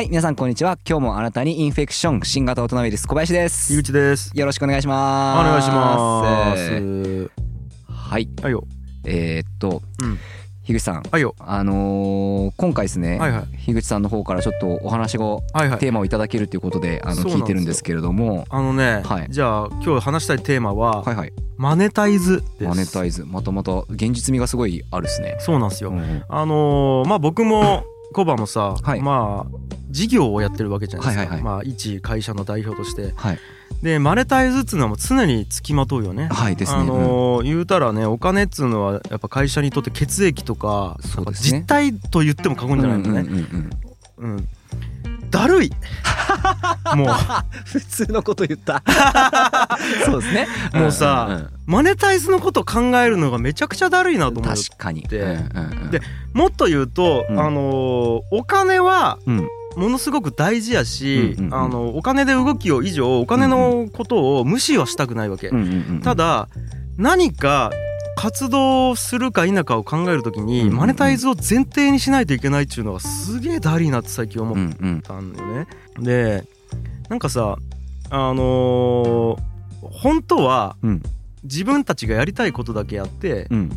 はい皆さんこんにちは。今日もあなたにインフェクション新型大人ウイルス小林です。井口です。よろしくお願いしおます。願いします。えーはい。はいよ。えー、っとうん。樋口さん。はいよ。あのー今回ですね、はいはい。樋口さんの方からちょっとお話をはいはい。テーマをいただけるということであの聞いてるんですけれども。あのね、はい。じゃあ今日話したいテーマは、はいはい。マネタイズです。マネタイズ。またまた現実味がすごいあるですね。そうなんですよ、うんうん。あのーまあ僕もコバもさ、はい。まあ事業をやってるわけじゃないですか、はいはいはい。まあ一会社の代表として。はい。でマネタイズっつうのはもう常につきまとうよね。はいですね、あのー言うたらねお金っつうのはやっぱ会社にとって血液とかね。実体と言っても過言じゃないんだよね、うんうんうんうん。うんだるい。もう。普通のこと言った。そうですね。もうさんんん。マネタイズのこと考えるのがめちゃくちゃだるいなと思う。よ確かに。でうんうんうん。でもっと言うと、うん。あのーお金はうん。ものすごく大事やし、うんうんうん。あのお金で動きを以上お金のことを無視はしたくないわけ、うんうんうんうん。ただ何か活動するか否かを考えるときに、マネタイズを前提にしないといけないっていうのがすげえだりーなって最近思っうんうんたんだよね。でなんかさあのー本当はうん。自分たちがやりたいことだけやって、うん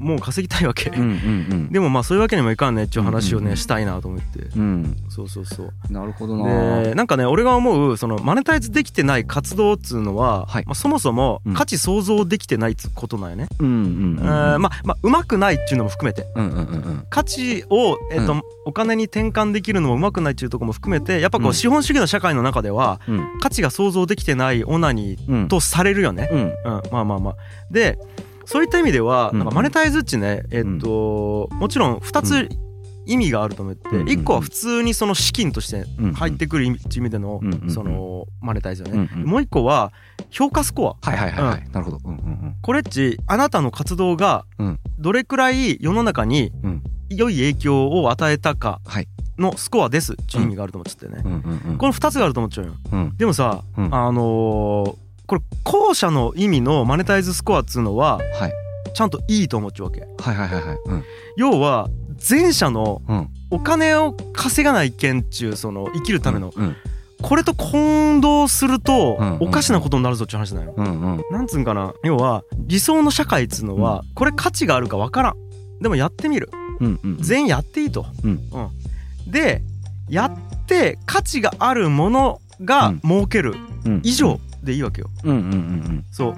もう稼ぎたいわけ、うんうんうん。でもまあそういうわけにもいかんね。っていう話をね、うんうんうん。したいなと思って。うん。そうそうそう。なるほどな。でなんかね俺が思うそのマネタイズできてない活動っつうのは、はい。まあ、そもそもうん。価値想像できてないっつうことなんよね、うんうんまあまあうまくないっていうのも含めて。うんうんうんうん。価値を、えっとうん。お金に転換できるのもうまくないっていうところも含めてやっぱこううん。資本主義の社会の中ではうん。価値が想像できてないオナニーうんとされるよね、うん。うん、まあまあまあ。でそういった意味ではうんなんかマネタイズっちねえっともちろん2つ意味があると思ってうん1個は普通にその資金としてうん入ってくる意味でのうんうんそのマネタイズよね。うんうん。もう1個は評価スコア。はいはいはいはい。なるほど。うんうんこれっちあなたの活動がうん。どれくらい世の中にうん。良い影響を与えたかはい。のスコアですっていう意味があると思っちゃってね。うんうんうんこの2つがあると思っちゃうよ。うん。でもさうん。あのーこれ後者の意味のマネタイズスコアっつうのははい。ちゃんといいと思っちゃうわけ。はいはいはいはい。うん。要は前者のうん。お金を稼がないけんっちゅうその生きるためのうん。これと混同するとうんおかしなことになるぞっていう話なのよ。うんうん。なんつうんかな。要は理想の社会っつうのはこれ価値があるかわからん。でもやってみる。うんうん全員やっていいと、うん。うん。でやって価値があるものが儲ける。うん。以上でいいわけよ。うんうんうんそう。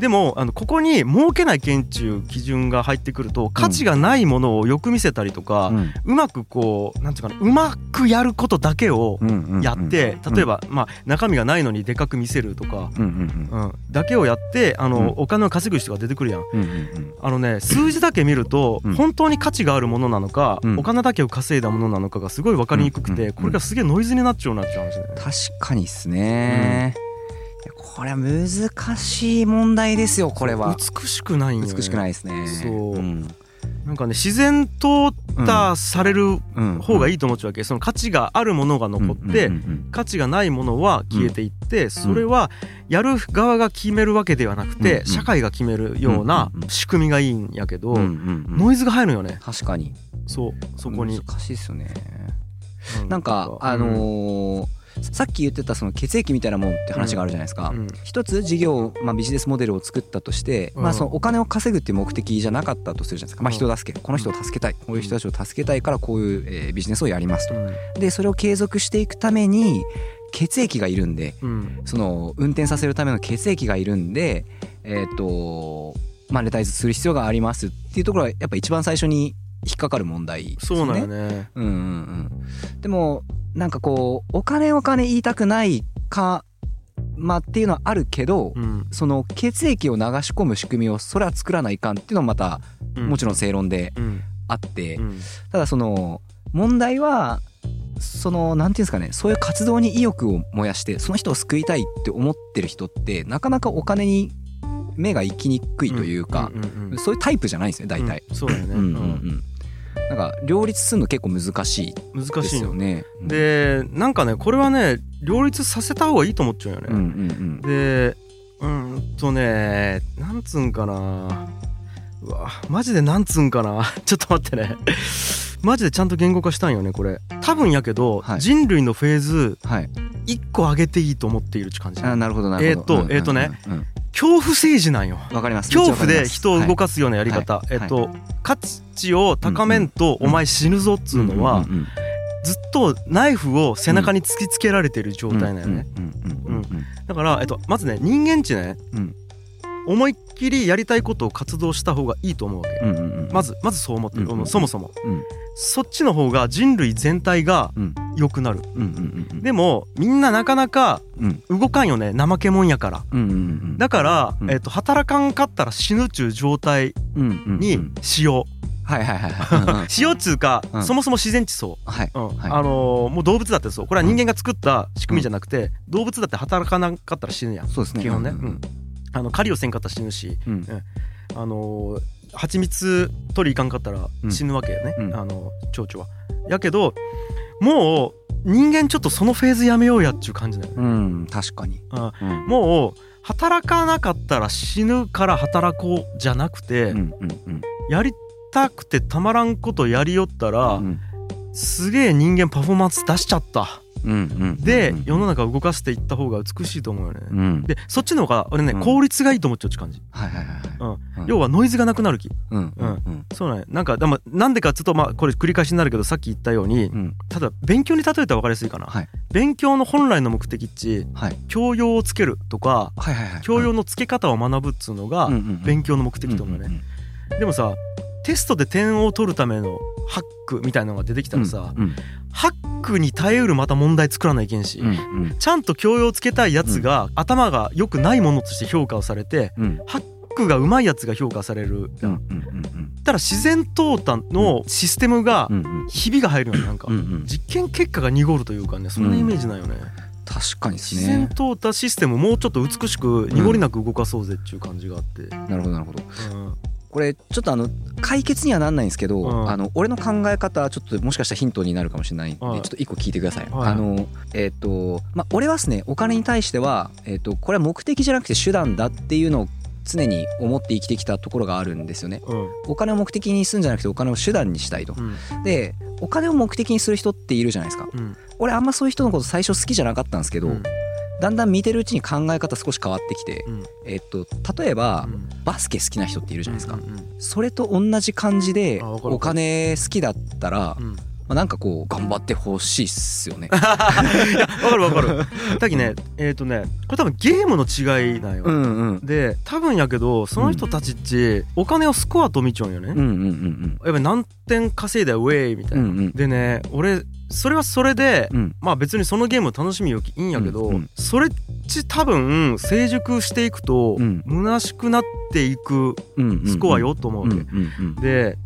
でもあのここに儲けない県中基準が入ってくると価値がないものをよく見せたりとか、ううんまくこうなんていうかなうまくやることだけをうんうんうんやって、例えば、まあ、中身がないのにでかく見せるとか、うんうんうん、だけをやってあの、うん。お金を稼ぐ人が出てくるやん。うんうんうん。あのね数字だけ見ると、うん。本当に価値があるものなのか、うん。お金だけを稼いだものなのかがすごい分かりにくくて、うんこれがすげえノイズになっちゃうなってよね。確かにっすね、これは難しい問題ですよこれは。美しくないね、美しくないですね。そう。うん。なんかね自然淘汰されるうん。方がいいと思っちゃうわけ。その価値があるものが残って、うん。うん。価値がないものは消えていって、それはやる側が決めるわけではなくて、うん。うん。社会が決めるような仕組みがいいんやけど、うん。うん。うん。ノイズが入るよね。確かに。そう。そこに、難しいですよね。うなんかあのーさっき言ってたその血液みたいなもんって話があるじゃないですか、うん。一つ事業、まあ、ビジネスモデルを作ったとして、うん。まあ、そのお金を稼ぐっていう目的じゃなかったとするじゃないですか、まあ、うん。人助け。この人を助けたい。こういう人たちを助けたいからこういう、えービジネスをやりますと。うん。でそれを継続していくために血液がいるんでうん。その運転させるための血液がいるんでえっ、とマネタイズする必要がありますっていうところがやっぱ一番最初に引っかかる問題ですそう。なんよね。うんうんうん、でもなんかこうお金お金言いたくないかまあっていうのはあるけど、うん。その血液を流し込む仕組みをそれは作らないかんっていうのもまたうん。もちろん正論でうん。あって、うん。ただその問題はそのなんていうんですかねそういう活動に意欲を燃やしてその人を救いたいって思ってる人ってなかなかお金に目が行きにくいというか、そういうタイプじゃないんですね大体。うん。そうだよね、うんうん。うんなんか両立するの結構難しいうん難ですしいよよね。でなんかねこれはね両立させた方がいいと思っちゃうよ。ね、うんうん。でうーんとねなんつうんかな。うわマジでなんつうんかな。ちょっと待ってね。マジでちゃんと言語化したんよねこれ。多分やけど、はい。人類のフェーズはい。1個上げていいと思っているって感じ。あなるほどなるほど。えーっとえーっとねうんうん恐怖政治なんよ。うんわかります。恐怖で人を動かすようなやり方、はい。えっと、価値を高めんとお前死ぬぞっつうのはずっとナイフを背中に突きつけられてる状態なんよね。だから、えっと、まずね人間値ね、うん思いっきりやりたいことを活動した方がいいと思うわけ。うんうんうんまずまずそう思ってる、うんうんそもそも。うん。そっちの方が人類全体がうん。良くなる。うんうんうんでもみんななかなかうん。動かんよね怠けもんやから。うんうんうんだから、うん。えっと、働かんかったら死ぬっちゅう状態うんうんうん。にしよう、はいはいはいはい。うんうん しようっつうか、うん。そもそも自然地そうはい。うん。はいあのーもう動物だってそう。これは人間が作った仕組みじゃなくて、動物だって働かなかったら死ぬやん。そうですね。基本ね、ううんんあの狩りをせんかったら死ぬし、うん。あのー蜂蜜取りいかんかったらうん死ぬわけよね、うん。あの蝶々は。やけどもう人間ちょっとそのフェーズやめようやっちゅう感じだよ。ね。うん確かに。あうん。もう働かなかったら死ぬから働こうじゃなくて、うんうんうん。やりたくてたまらんことやりよったら、うん。すげえ人間パフォーマンス出しちゃった。で、うん世の中を動かしていった方が美しいと思うよね。うん。でそっちの方が俺ね、うん。効率がいいと思っちゃう感じ。はいはいはいはい。うん。要はノイズがなくなる気。うんそうね。なんかでもなんでかっつうとまあこれ繰り返しになるけどさっき言ったように、うん。ただ勉強に例えたら分かりやすいかな。はい。勉強の本来の目的っちはい。教養をつけるとかはいはいはい。教養のつけ方を学ぶっつうのが勉強の目的と思うよね。でもさテストで点を取るためのハックみたいなのが出てきたらさ、うんハックに耐えうるまた問題作らないけんし、うんうん。ちゃんと教養をつけたいやつが、頭が良くないものとして評価をされてうん。ハックがうまいやつが評価される、うんうんうんたら自然淘汰のシステムがうんうんひびが入るよねなんか、うんうん。実験結果が濁るというかねそんなイメージなんよね、確かにです自然ね淘汰システムをもうちょっと美しく濁りなく動かそうぜっていう感じがあって、なるほどなるほど。うんこれちょっとあの解決にはなんないんですけど、うんあの俺の考え方はちょっともしかしたらヒントになるかもしれないんで、はいちょっと一個聞いてください。はいあのえっ、とまあ俺はですねお金に対してはえっ、とこれは目的じゃなくて手段だっていうのを常に思って生きてきたところがあるんですよね。うんお金を目的にするんじゃなくてお金を手段にしたいと。うんでお金を目的にする人っているじゃないですか。うん俺あんまそういう人のこと最初好きじゃなかったんですけど、うんだんだん見てるうちに考え方少し変わってきて、うん。えっ、と例えば、うん。バスケ好きな人っているじゃないですか。それと同じ感じでお金好きだったら、うん。まあ、なんかこう頑張ってほしいっすよね。わかるわかる。だきねえっ、とねこれ多分ゲームの違いなんよ、うんうん。で多分やけどその人たちっちお金をスコアと見ちゃうんよね、やっぱり何点稼いだよウェイみたいな、でね俺それはそれで、うん。まあ別にそのゲームを楽しみよきいいんやけど、うんうん。それっち多分成熟していくと、うん。虚しくなっていくスコアよと思ううんわけ、で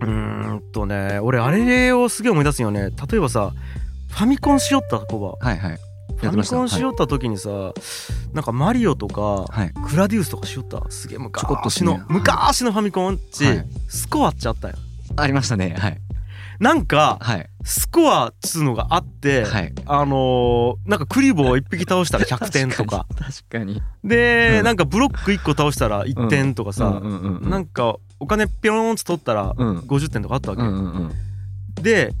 うーんとね俺あれをすげえ思い出すよね。例えばさファミコンしよった子ははいはい。ファミコンしよった時にさ、なんかマリオとかはい。グラディウスとかしよった？すげえ昔の、ねはい昔のファミコンっち、はい。スコアっちゃったよ。ありましたね。はいなんかはい。スコアっつうのがあって、はい。あのーなんかクリボーを1匹倒したら100点とか。確かに。で、うん。なんかブロック1個倒したら1点とかさ、うん。うんうんうんなんかお金ピョーンって取ったらうん。50点とかあったわけ、うんうんうん。で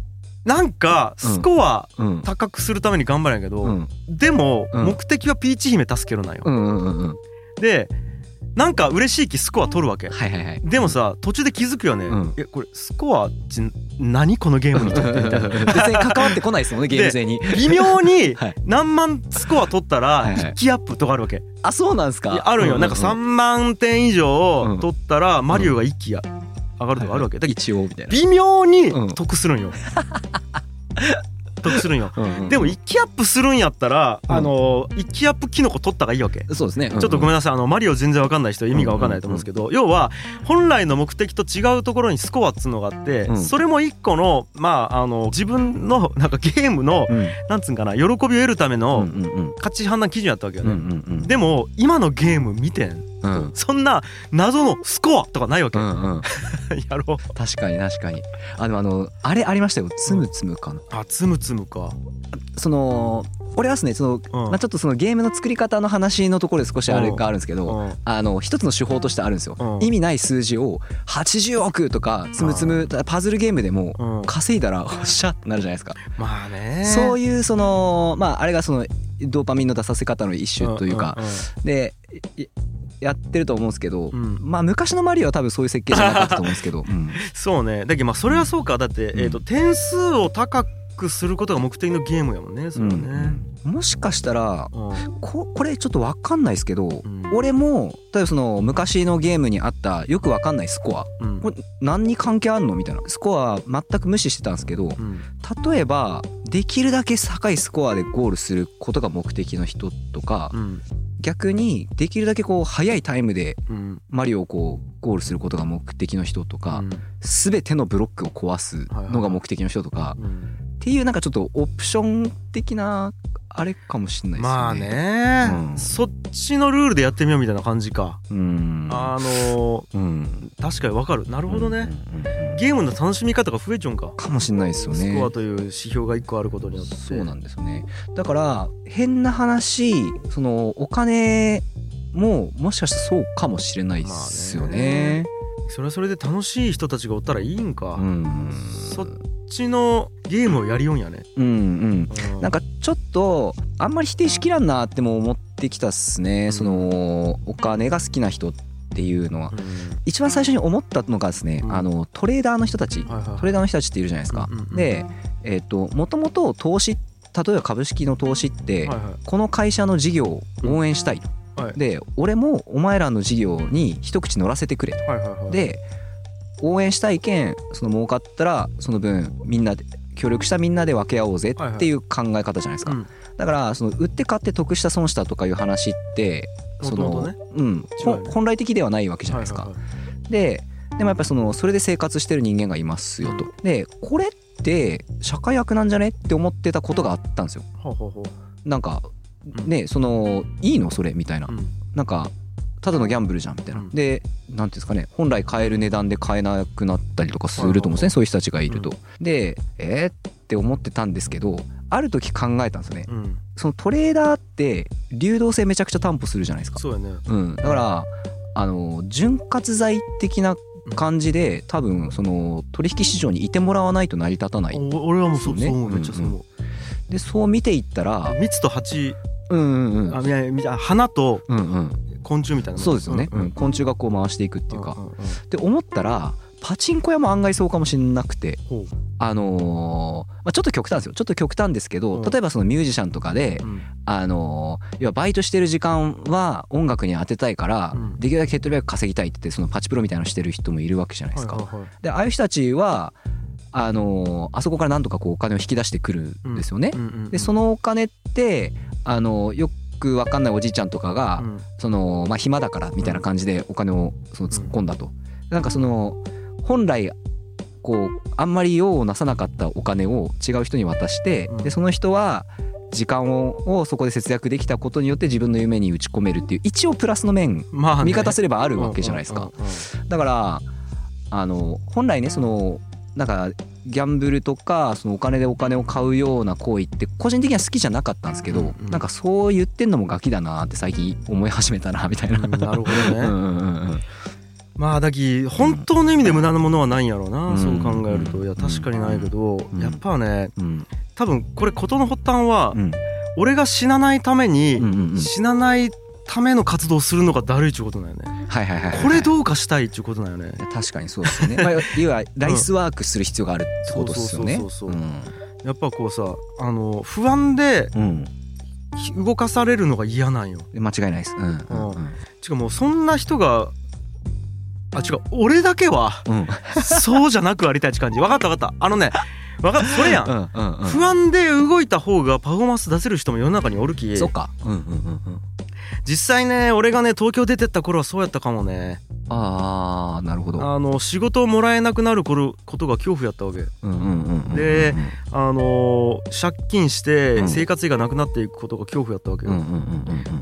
なんかスコアうん。高くするために頑張るんやけど、うん。でもうん。目的はピーチ姫助けるなんよ、うんうんうんうん。でなんか嬉しい気スコア取るわけ。はいはいはい。でもさ途中で気づくよね、うん。えこれスコアち何このゲームにとって？みたいな。別に関わってこないですもんね ゲーム性に。微妙に はい。何万スコア取ったらはいはい。一気アップとかあるわけ、あそうなんですか？あるんよ、なんか3万点以上取ったらマリオが一気や上がるとかあるわけ、だけど一応みたいな。微妙にうん得するんよ、得するんよ。うんうんでも一気アップするんやったら、うん。あの一気アップキノコ取った方がいいわけ、そうですね。ちょっとごめんんなさい。あのマリオ全然わかんない人意味がわかんないと思うんですけど、要は本来の目的と違うところにスコアっつうのがあって、うん。それも一個のまああの自分のなんかゲームのうん。なんつうんかな喜びを得るためうんの価値判断基準やったわけよね、でも今のゲーム見てんうん。そんな謎のスコアとかないわけ、うんうん。やろう。確かに確かに。あでもあのあれありましたよ。つむつむかな。あつむつむか。その俺はですねその、うん。まあ、ちょっとそのゲームの作り方の話のところで少しあれがあるんですけど、うん。あの一つの手法としてあるんですよ、うん。意味ない数字を80億とかつむつむパズルゲームでもうん。稼いだら おっしゃってなるじゃないですか、まあね。そういうそのまああれがそのドーパミンの出させ方の一種というか、でいやってると思うんですけど、うん。うんまあ昔のマリオは多分そういう設計じゃなかったと思うんですけど、うん。そうね。だけどまあそれはそうか。だって、うん。えー、と点数を高くすることが目的のゲームやもんねそれはね、うんもしかしたらうん。ここれちょっと分かんないですけど、ん。俺も例えばその昔のゲームにあったよく分かんないスコア。うん。これ何に関係あんのみたいな。スコア全く無視してたんですけどうん。例えばできるだけ高いスコアでゴールすることが目的の人とかうん逆にできるだけこう速いタイムでうん。マリオをこうゴールすることが目的の人とかうん。全てのブロックを壊すのが目的の人とかうんっていうなんかちょっとオプション的なあれかもしれないですよね。まあね、うん。そっちのルールでやってみようみたいな感じか、うん。あのうん。ー確かにわかる。なるほどね、ゲームの楽しみ方が増えちゃうんか。かもしれないですよね。スコアという指標が一個あることによって。そうなんですよね。だから変な話そのお金ももしかしたらそうかもしれないですよね。それはそれで楽しい人たちがおったらいいんか、うん。そっちのゲームをやりよんやね、うんうん。うなんかちょっとあんまり否定しきらんなっても思ってきたっすね、うん。そのお金が好きな人っていうのは。うん。一番最初に思ったのがですね、うん。あのトレーダーの人たち、はいはいトレーダーの人たちっているじゃないですか、うんうんうんでえっ、ともともと投資例えば株式の投資って、はいはい。この会社の事業を応援したいと、はい。で俺もお前らの事業に一口乗らせてくれと。はいはいはい。で応援したいけんその儲かったらその分みんなで協力したみんなで分け合おうぜっていう考え方じゃないですか、うん。だからその売って買って得した損したとかいう話ってそのねうん、本来的ではないわけじゃないですか、はいはいはい。ででもやっぱりそのそれで生活してる人間がいますよと、でこれって社会悪なんじゃねって思ってたことがあったんですよ。ほうほうほう。なんかうん。ねそのいいの？それ？みたいな。うん。なんかただのギャンブルじゃんみたいな、うん。でなんていうんですかね本来買える値段で買えなくなったりとかすると思うん。ですね、そういう人たちがいると、でえー、って思ってたんですけどある時考えたんですよね。うん。そのトレーダーって流動性めちゃくちゃ担保するじゃないですか。そうやね。うん、だからあの潤滑剤的な感じで多分その取引市場にいてもらわないと成り立たないお俺はもうそうねめっちゃそう思でそう見ていったらう蜜と蜂。うんうんうん。あいや花とうんうん昆虫みたいなそうですよね、ん。うん。昆虫がこう回していくっていうか、んんん。って思ったらパチンコ屋も案外そうかもしれなくて。ほあのーまあ、ちょっと極端ですよ。ちょっと極端ですけど、うん。例えばそのミュージシャンとかで、ううん。あのー要はバイトしてる時間は音楽に当てたいから、うん。できるだけ手っ取り早く稼ぎたいって言ってそのパチプロみたいなのしてる人もいるわけじゃないですか。はいはいはい。でああいう人たちはあのーあそこからなんとかこうお金を引き出してくるんですよね。でそのお金ってあのよくわかんないおじいちゃんとかが、うん。そのまあ暇だからみたいな感じでお金をその突っ込んだと、なんかその本来こうあんまり用をなさなかったお金を違う人に渡して、うん。でその人は時間ををそこで節約できたことによって自分の夢に打ち込めるっていう一応プラスの面まあね。見方すればあるわけじゃないですか。だからあの本来ねそのなんかギャンブルとかそのお金でお金を買うような行為って個人的には好きじゃなかったんですけど、うんうんなんかそう言ってんのもガキだなって最近思い始めたなみたいな。うんなるほどね、うんうんうんうん。まあだき本当の意味で無駄なものはないんやろうな、うん。そう考えると。いや確かにないけど、うんやっぱねうん。多分これ事の発端は、うん。俺が死なないために、死なないための活動をするのがだるいっちゅうことなんよね。はいはいはいはい。これどうかしたいっちゅうことなんよね。確かにそうですよね。まあ、いわゆるライスワークする必要があるってことですよね。そうそうそうそうやっぱこうさあの不安でうん。うん動かされるのが嫌なんよ。で間違いないです。うんうんうん。しかもそんな人があ違う俺だけはうん。そうじゃなくありたいって感じ。分かった分かった。あのね分かった。それやん。うんうんうん。不安で動いた方がパフォーマンス出せる人も世の中におるき。そっか。うんうんうんうん。実際ね俺がね東京出てった頃はそうやったかもね。ああなるほど。あの仕事をもらえなくなることことが恐怖やったわけ。であの借金してうん。生活費がなくなっていくことが恐怖やったわけよ、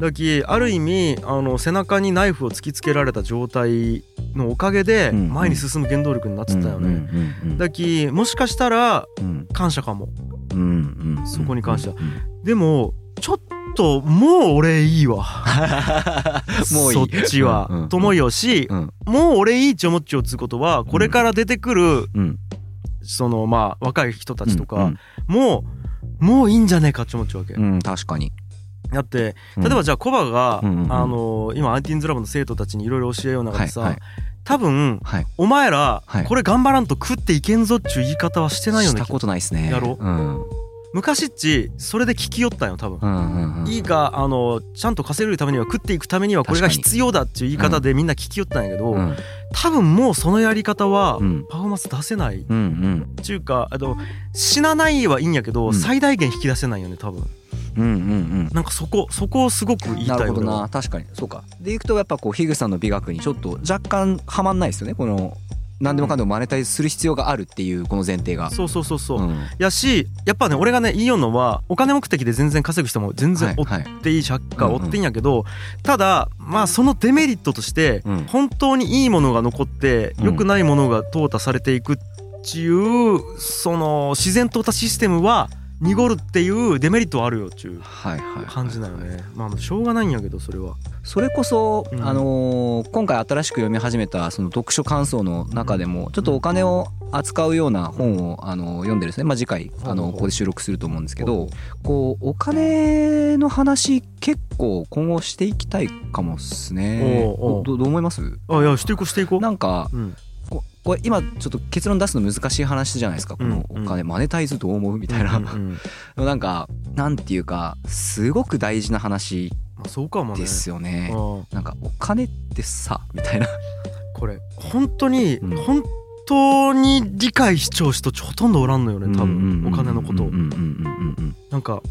だきある意味あの背中にナイフを突きつけられた状態のおかげでうん前に進む原動力になってたよね、だきもしかしたらうん。感謝かも。うんうんうんそこに関しては。うんでもちょっともう俺いいわ。もういい。そっちは、うんうんと思うよし、うん。もう俺いいって思っちゃうっつうことはこれから出てくる、うん。そのまあ若い人たちとか、うんもうもういいんじゃねえかって思っちゃうわけ、うん確かに。だってうん。例えばじゃあコバが、あの今アンティーンズラブの生徒たちにいろいろ教えよう中でさ、はいはい。多分はい。お前ら、はい。これ頑張らんと食っていけんぞっちゅう言い方はしてないよね。したことないですね。やろうん昔っちそれで聞きよったんよ多分、うんうんうん。いいかあのちゃんと稼げるためには食っていくためにはこれが必要だっていう言い方でみんな聞きよったんやけど、うん。多分もうそのやり方はうん。パフォーマンス出せない。っうんうん。ていうかあと死なないはいいんやけど、うん。最大限引き出せないよね多分。うんうんうん。なんかそこそこをすごく言いたないるほどな。確かに。そうか。でいくとやっぱこう樋口さんの美学にちょっと若干はまんないですよねこの何でもかんでもマネタイズする必要があるっていうこの前提が。そうそうそうそう、うん。やしやっぱね俺がね言いようのはお金目的で全然稼ぐ人も全然追っはい。ていい借家うんうん追っていいんやけどただまあそのデメリットとしてうん。本当にいいものが残ってうん良くないものが淘汰されていくっていうその自然淘汰システムは濁るっていうデメリットはあるよっていう感じだよね。まあしょうがないんやけどそれは。それこそ、うん。あのー今回新しく読み始めたその読書感想の中でもちょっとお金を扱うような本を、あのー読んでですね、まあ、次回あのここで収録すると思うんですけどこうお金の話結構今後していきたいかもっすね。おうおう。どどう思います？あいやしていこうしていこう。なんかうんここれ今ちょっと結論出すの難しい話じゃないですか。このうんお金マネタイズどう思うみたいな、なんかなんていうかすごく大事な話まあそうかもね。ですよね。うん。なんかお金ってさみたいな。これ本当に、うん。本当に理解しちゃう人ほとんどおらんのよね多分。お金のことなんか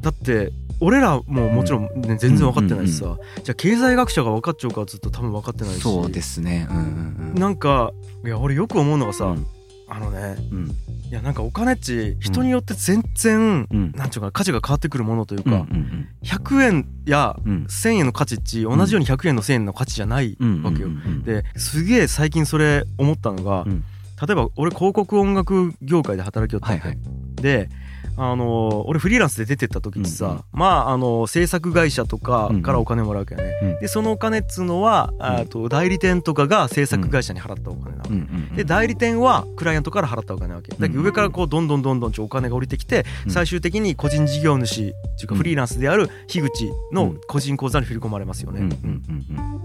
だって俺らももちろん、ね、全然分かってないしさ、じゃあ経済学者が分かっちゃうかっつうと多分分かってないし。そうですね。うんうんなんかいや俺よく思うのがさ、うん。あのねうん。いやなんかお金っち人によって全然、うん。なんちゅうか価値が変わってくるものといううんうか、ん。100円やうん。1,000円の価値っち同じように100円の1,000円の価値じゃないうんわけよ。ですげえ最近それ思ったのが、うん。例えば俺広告音楽業界で働きよったわけ、はいはい。であの俺フリーランスで出てった時ってさ、うんうん。まああの制作会社とかからお金もらうわけよね、うん。でそのお金っつうのは、ん。あと代理店とかが制作会社に払ったお金なわけ、うんうんうん。で代理店はクライアントから払ったお金なわけ。だけど上からこうどんどんどんどんちょお金が降りてきてうん。最終的に個人事業主っていうかうんフリーランスである樋口の個人口座に振り込まれますよね、うんうんうん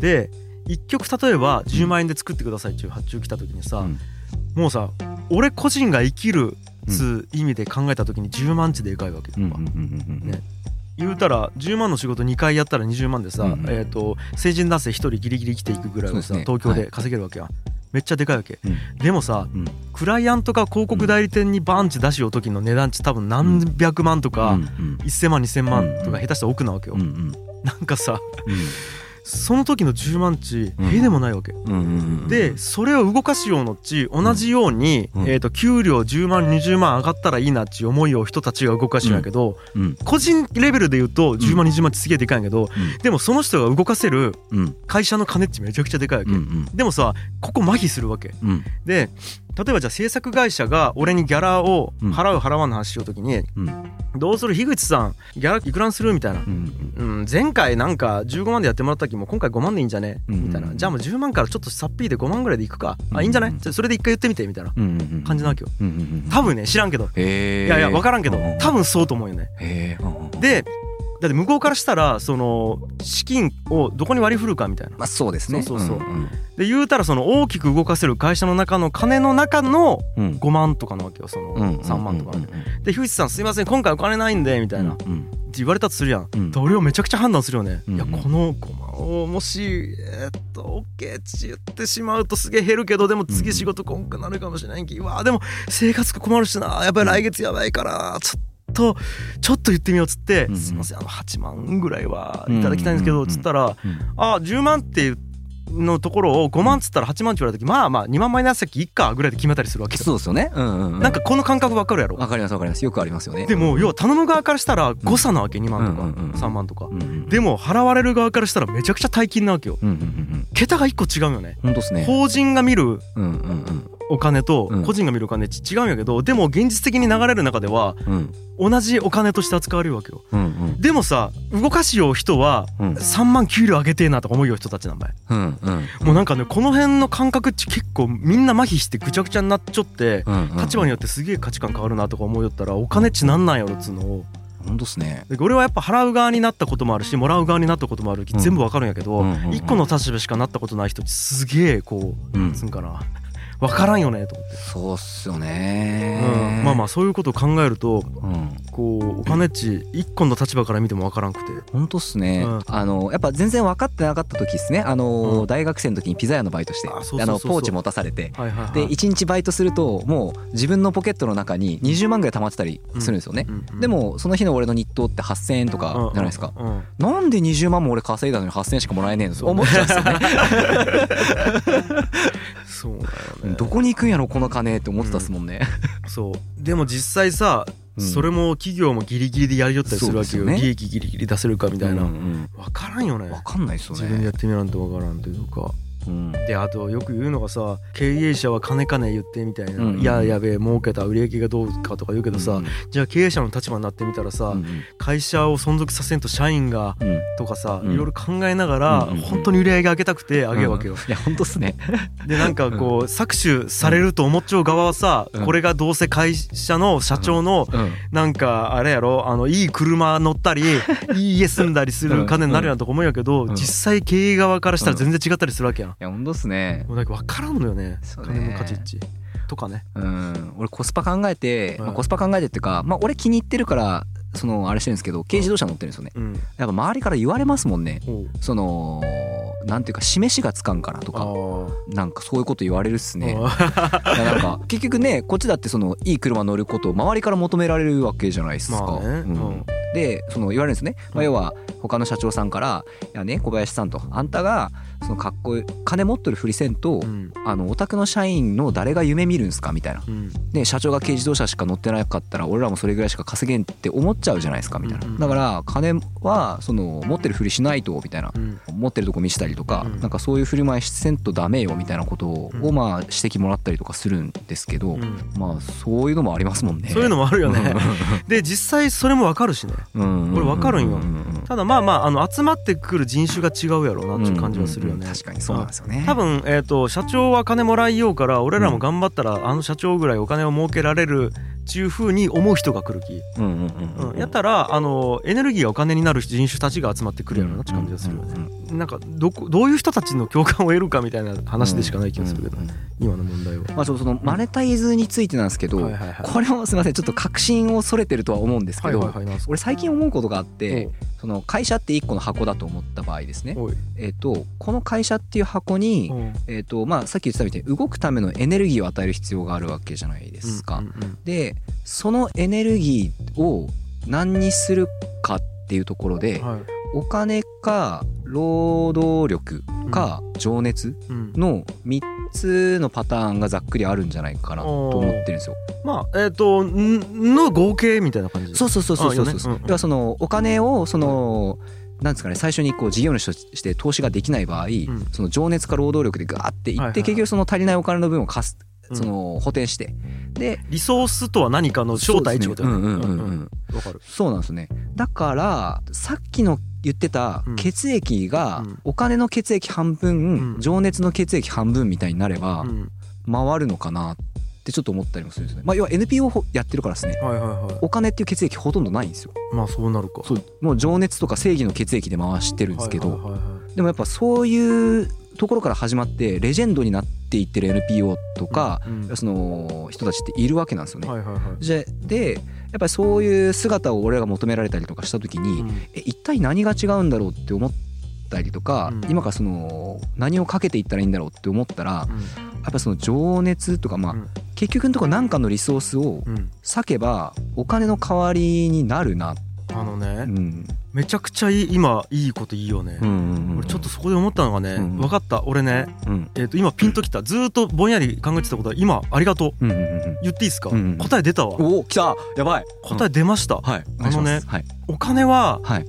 で1曲例えば10万円で作ってくださいっていう発注来た時にさ、うん。もうさ俺個人が生きるつ意味で考えた時に10万値でかいわけよ、うんうんうんうんうん。ね。言うたら10万の仕事2回やったら20万でさ、うんうん。えー、と成人男性1人ギリギリ生きていくぐらいをさ、ね。東京で稼げるわけや、めっちゃでかいわけ。うん。でもさうん。クライアントが広告代理店にバンチ出しよう時の値段値多分何百万とか、うんうん。1000万2000万とうんか下手したら奥なわけよ、うんうん。なんかさその時の10万値うん。へでもないわけ、でそれを動かしようのっち同じように、うん。えー、と給料10万20万上がったらいいなっち思いを人たちが動かしんやけど、うん。個人レベルで言うと10万20万ってすげえでかいんやけど、うん。でもその人が動かせるうん。会社の金っちめちゃくちゃでかいわけ、でもさここ麻痺するわけ。うん。で例えばじゃあ制作会社が俺にギャラをうん。払う払わんの話しようときに、うん。どうする樋口さんギャラいくらにするみたいな。う、んうん、前回なんか15万でやってもらった時も今回5万でいいんじゃね？うんみたいな。じゃあもう10万からちょっとさっぴーで5万ぐらいでいくか。うんあいいんじゃない？じゃあそれで一回言ってみてみたいな感じなわけよ。多分ね知らんけど。いやいや分からんけど。多分分そうと思うよね。でだって向こうからしたらその資金をどこに割り振るかみたいな。まあそうですね。そうそうそう。んん。で言うたらその大きく動かせる会社の中の金の中のうん。5万とかなわけよ。そのうん3万とかうんで樋口さんすいません今回お金ないんでみたいな。ってうん。言われたとするやん。うん。で俺をめちゃくちゃ判断するよね、うんいやこの5万をもしえーっと OK って言ってしまうとすげえ減るけどでも次仕事こんくなるかもしれないき、うわーでも生活困るしな。やっぱり来月やばいからちょっとちょっと言ってみようっつって、うんすいませんあの8万ぐらいはいただきたいんですけど、うんつったらうんあ10万って言っのところを5万っつったら8万って言われた時まあまあ2万マイナス先いっかぐらいで決めたりするわけよ。そうですよね。うんうん、うん、なんかこの感覚わかるやろ？わかりますわかります。よくありますよね。でも要は頼む側からしたら誤差なわけ2万とうんうんうんうん。か3万とか。うんうんでも払われる側からしたらめちゃくちゃ大金なわけよ。うんうんうんうん。桁が1個違うよね。本当ですね。法人が見るうんうんお金とうん。個人が見るお金って違うんやけどでも現実的に流れる中ではうん。うん同じお金として扱われるわけよ。うんうん。でもさ動かしよう人はうん。3万給料上げてえなとか思うよ人たちなんだようんうん。もうなんかねこの辺の感覚って結構みんな麻痺してぐちゃぐちゃになっちゃってうんうん。立場によってすげえ価値観変わるなとか思うよったらお金っちなんなんやろっつうのを。本当っすね。で俺はやっぱ払う側になったこともあるしもらう側になったこともあるきうん全部わかるんやけどうんうんうん。一個の立場しかなったことない人ってすげえこううんつうんかなわからんよねと思って、そうっすよね。うん、まあまあそういうことを考えるとうん。こうお金っち一個の立場から見てもわからんくて。本当っすね、うん。あのやっぱ全然分かってなかった時ですね。あの、うん。大学生の時にピザ屋のバイトしてあのポーチ持たされて。はいはいはい。で1日バイトするともう自分のポケットの中に20万ぐらい貯まってたりするんですよね、でもその日の俺の日当って8,000円とかじゃないですか、うんうんなんで20万も俺稼いだのに8,000円しかもらえねえのと思っちゃうんですよね そうだよね。どこに行くんやろこの金って思ってたっすもんね、そう。でも実際さ、うん。それも企業もギリギリでやりよったりするわけよ。ね。利益ギリギリ出せるかみたいな、うんうん分からんよね。分かんないっすよね。自分でやってみらんと分からんというかうん。であとよく言うのがさ経営者は金金言ってみたいな、うんいややべえ儲けた売り上げがどうかとか言うけどさ、うんじゃあ経営者の立場になってみたらさ、うん会社を存続させんと社員がうんとかさ、うんいろいろ考えながら、うんうんうん。本当に売り上げ上げたくて上げるわけよ、いや本当っすね。でなんかこう搾取されると思っちゃう側はさ、うん。これがどうせ会社の社長のうん。なんかあれやろ？あのいい車乗ったり いい家住んだりする金になるやんとか思うんやけど、うん。実際経営側からしたら全然違ったりするわけやん。いや本当っすね。もうなんか分からんのよね。そうね。金の価値っち。とかね。うん。俺コスパ考えて、まあ、はいコスパ考えてっていうか、まあ、俺気に入ってるからそのあれしてるんですけど軽自動車乗ってるんですよね。うん、やっぱ周りから言われますもんね。そのなんていうか示しがつかんからとあかー。なんかそういうこと言われるっすね。なんか 結局ねこっちだってそのいい車乗ることを周りから求められるわけじゃないですか。まあね。うん。うんでその言われるんですね、まあ、うん。要は他の社長さんから「いやね小林さんとあんたがそのかっこいい金持ってるふりせんと、うん。あのお宅の社員の誰が夢見るんすか?」みたいな。うん。で社長が軽自動車しか乗ってなかったら俺らもそれぐらいしか稼げんって思っちゃうじゃないですか？みたいな、うんうんだから金はその持ってるふりしないとみたいな。うん。持ってるとこ見せたりとか、うん。なんかそういう振る舞いせんとダメよみたいなことを、うん。まあ指摘もらったりとかするんですけど、うん。まあそういうのもありますもんね。そういうのもあるよね。で実際それも分かるしね。うんこれ分かるんよただまあまああの集まってくる人種が違うやろうなっていう感じはするよね。確かにそうなんですよね。多分、えー、と社長は金もらいようから俺らも頑張ったら、あの社長ぐらいお金を儲けられるっていうふうに思う人が来るき、うんうんうんうんやったらあのエネルギーがお金になる人種たちが集まってくるやろうなって感じがするよね。うんうんうん。なんかどこどういう人たちの共感を得るかみたいな話でしかない気がするけど、うんうんうん。今の問題は。まあ、そのマネタイズについてなんですけど、はいはいはい。これもすみませんちょっと確信をそれてるとは思うんですけど、はいはいはい俺最近思うことがあってその会社って一個の箱だと思った場合ですね、えっとこの会社っていう箱に、うん。えっとまあ、さっき言ってたみたいに動くためのエネルギーを与える必要があるわけじゃないですか。うんうんでそのエネルギーを何にするかっていうところで、うんはいお金か労働力か情熱うん。の3つのパターンがざっくりあるんじゃないかなと思ってるんですよ。まあえっ、とんの合計みたいな感じ。そうそうそうそうそう。そう。ねうんうそのお金をそのなんですかね最初にこう事業主として投資ができない場合、ん。その情熱か労働力でガーっていって、結局その足りないお金の分を貸す。うんその補填して。でリソースとは何かの正体ってことよね。そうなんですね。だからさっきの言ってたうん血液がうん。お金の血液半分、うん。情熱の血液半分みたいになればうん。回るのかなってちょっと思ったりもするんですね。まあ要は NPO やってるからですね。はいはいはい。お金っていう血液ほとんどないんですよ。まあそうなるか。そう。もう情熱とか正義の血液で回してるんですけど、はいはいはいはい。でもやっぱそういうところから始まってレジェンドになっていってる NPO とか、うんその人たちっているわけなんですよね。でやっぱりそういう姿を俺らが求められたりとかした時に、うん。え一体何が違うんだろうって思ったりとか、うん。今からその何をかけていったらいいんだろうって思ったら、やっぱその情熱とかまあ、うん。結局のところ何かのリソースを割けばお金の代わりになるなってあのうねん。めちゃくちゃいい今いいこといいよね。うんうんうん俺ちょっとそこで思ったのがねうん分かった俺ね。うん。えっと今ピンときた。ずーっとぼんやり考えてたことは今ありがとう。うんうんうん言っていいですか？うん答え出たわ。おお来た！やばい。答え出ました。はい。あのねい。お金ははい。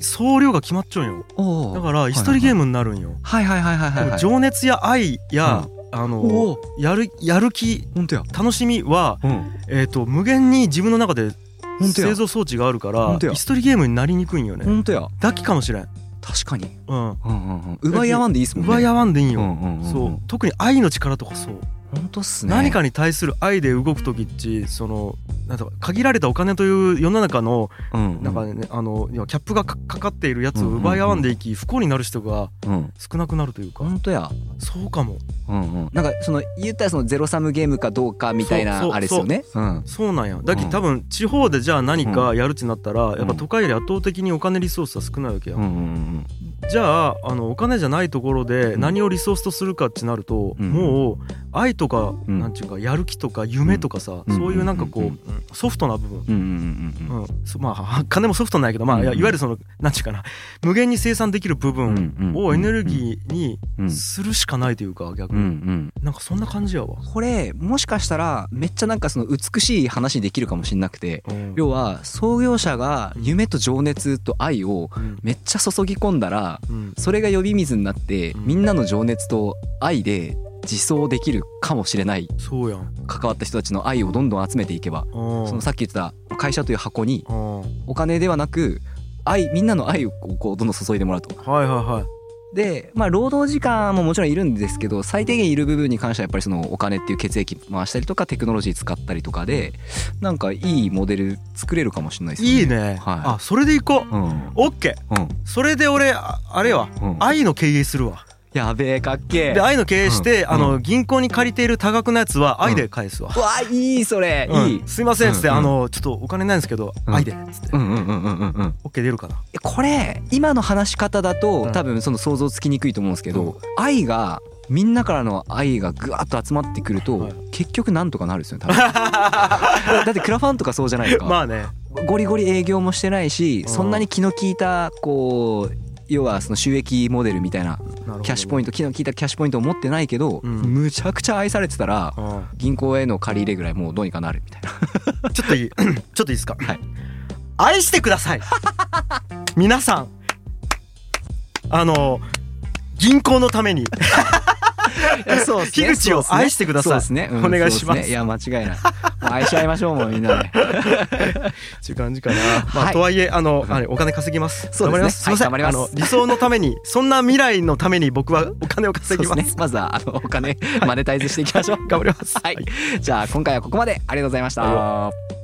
総量が決まっちゃうんよ。だから椅子取りゲームになるんよ。はいはいはいはいはいはい。情熱や愛やあおのおやるやる気本当や。楽しみはうん。えっと無限に自分の中で製造装置があるから椅子取りゲームになりにくいんよね。本当や。だけかもしれん。確かに。うん。うんうんうん。奪い合わんでいいっすもんね。奪い合わんでいいんようんうんうん。そう。特に愛の力とかそう。本当っすね。何かに対する愛で動く時っちそのなんとか限られたお金という世の中のうんなんかねあのキャップがかかかっているやつを奪い合わんでいき不幸になる人がうん少なくなるというか。本当や。そうかも。うんうん。なんかその言ったらそのゼロサムゲームかどうかみたいなあれですよね。うん。そうなんや。だけうん。ど多分地方でじゃあ何かやるってなったらやっぱ都会より圧倒的にお金リソースは少ないわけや。うんうんうんじゃああのお金じゃないところで何をリソースとするかってなると、うん。もう愛とか、うん。なんていうかやる気とか夢とかさ、うん。そういうなんかこう、ソフトな部分、うんうんうんうん。うん。そまあ金もソフトなんやけど、まあ、いわゆるそのなんていうかな無限に生産できる部分うんをエネルギーにうんするしかないというか逆うんうに、ん。なんかそんな感じやわ。これもしかしたらめっちゃなんかその美しい話できるかもしれなくてうん。要は創業者が夢と情熱と愛をうん。めっちゃ注ぎ込んだらうんそれが呼び水になってうんみんなの情熱と愛で自走できるかもしれないそうやん。関わった人たちの愛をどんどん集めていけばそそのさっき言ってた会社という箱にはお金ではなく愛みんなの愛をこうどんどん注いでもらうと。いはいはい。でまあ労働時間ももちろんいるんですけど最低限いる部分に関してはやっぱりそのお金っていう血液回したりとかテクノロジー使ったりとかでなんかいいモデル作れるかもしれないですよね。いいね。はいあそれでいこう。うんオッケー。うんそれで俺ああれはうん。愛の経営するわ。やべえかっけえ。で愛の経営して、うん。あの銀行に借りている多額なやつは愛で返すわ。うわいいそれ。うん。いい。すいませんっつって、あのちょっとお金ないんですけど、うん。愛でっつって、うんうんうんうん。うんうん。オッケー出るかな。これ今の話し方だとうん。多分その想像つきにくいと思うんですけど、うん。愛がみんなからの愛がぐわっと集まってくると、はい。結局なんとかなるですよね多分。だってクラファンとかそうじゃないですか、まあね。ゴリゴリ営業もしてないしうん。そんなに気の利いたこう要はその収益モデルみたいなキャッシュポイント気の利いたキャッシュポイントを持ってないけど、うん。むちゃくちゃ愛されてたらうん。銀行への借り入れぐらいもうどうにかなるみたいな。ちょっといい。ちょっといいですか？はい。愛してください。皆さん。あの銀行のために そうっすね。樋口を愛してください。そうですね、うんお願いします。いや間違いない。愛し合いましょうもうみんなで。っていう感じかな。まあ、はい。とはいえあの、お金稼ぎます。そうですね。頑張ります。すいません。あの理想のためにそんな未来のために僕はお金を稼ぎます。まずはあのお金 マネタイズしていきましょう。頑張ります。はい、じゃあ今回はここまで。ありがとうございました、